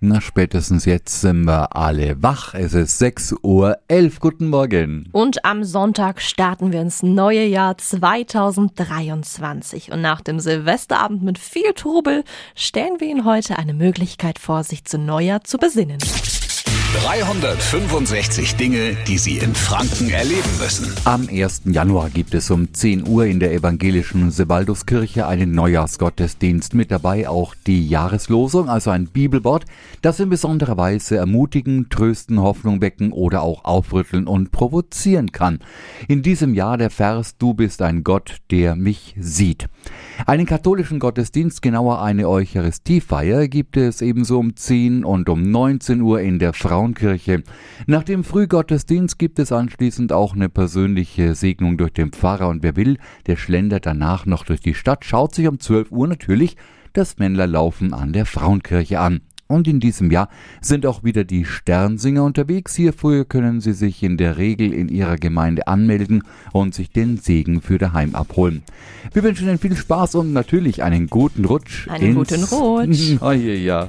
Na, spätestens jetzt sind wir alle wach. Es ist 6 Uhr 11. Guten Morgen. Und am Sonntag starten wir ins neue Jahr 2023. Und nach dem Silvesterabend mit viel Trubel stellen wir Ihnen heute eine Möglichkeit vor, sich zu Neujahr zu besinnen. 365 Dinge, die Sie in Franken erleben müssen. Am 1. Januar gibt es um 10 Uhr in der evangelischen Sebalduskirche einen Neujahrsgottesdienst. Mit dabei auch die Jahreslosung, also ein Bibelwort, das in besonderer Weise ermutigen, trösten, Hoffnung wecken oder auch aufrütteln und provozieren kann. In diesem Jahr der Vers Du bist ein Gott, der mich sieht. Einen katholischen Gottesdienst, genauer eine Eucharistiefeier, gibt es ebenso um 10 und um 19 Uhr in der Frauenkirche. Nach dem Frühgottesdienst gibt es anschließend auch eine persönliche Segnung durch den Pfarrer und wer will, der schlendert danach noch durch die Stadt, schaut sich um 12 Uhr natürlich das Männlerlaufen an der Frauenkirche an. Und in diesem Jahr sind auch wieder die Sternsinger unterwegs. Hierfür können Sie sich in der Regel in Ihrer Gemeinde anmelden und sich den Segen für daheim abholen. Wir wünschen Ihnen viel Spaß und natürlich einen guten Rutsch. Einen guten Rutsch. Neue Jahr.